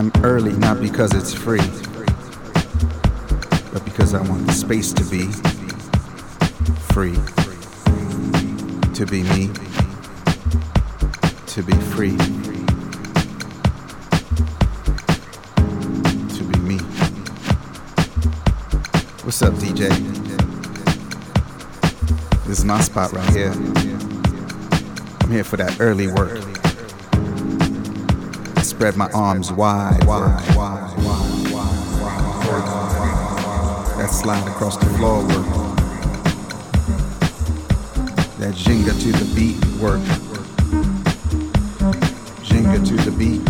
I'm early not because it's free, but because I want the space to be free. To be me. To be free. To be me. What's up, DJ? This is my spot right here. I'm here for that early work. Spread my arms wide. That slide across the floor work. That Jenga to the beat work. Jenga to the beat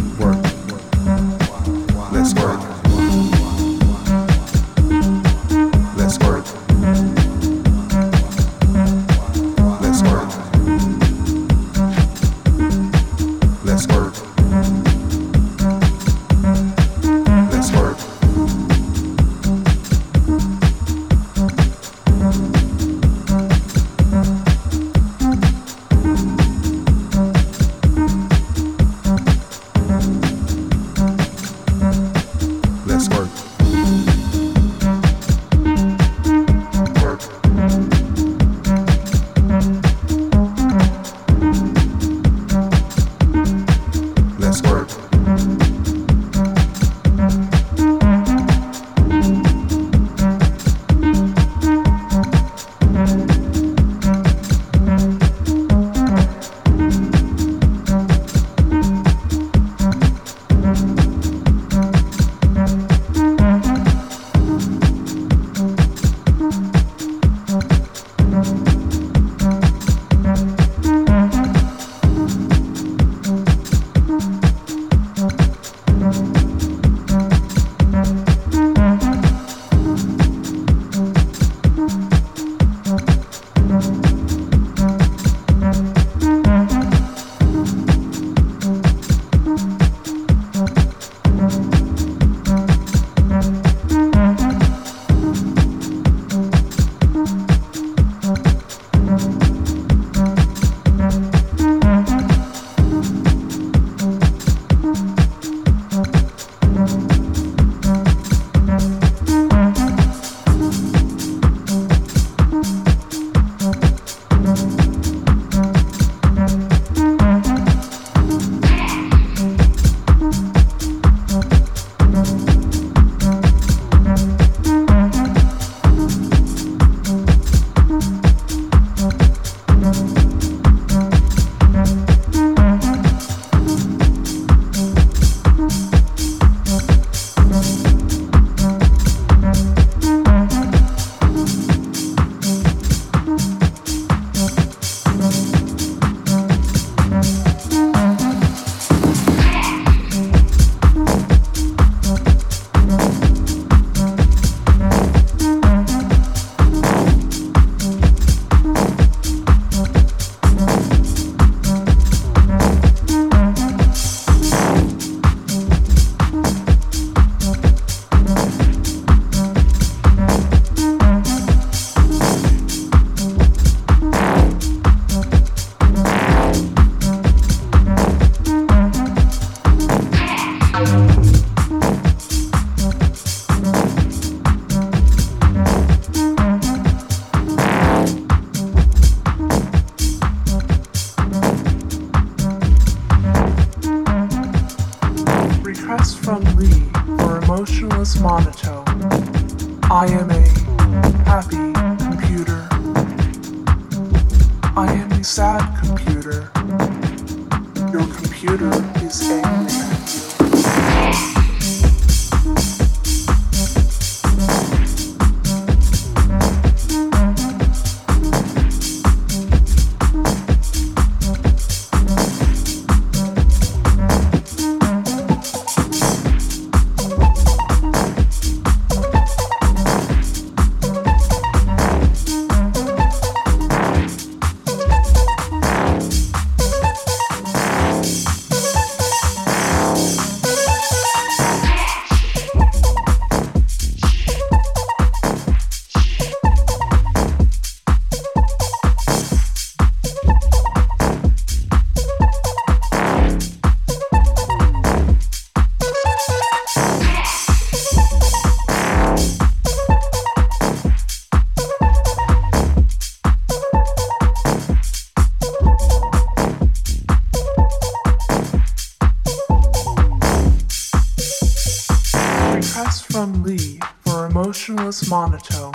monotone.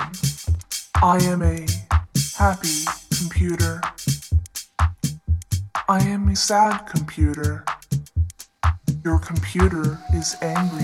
I am a happy computer. I am a sad computer. Your computer is angry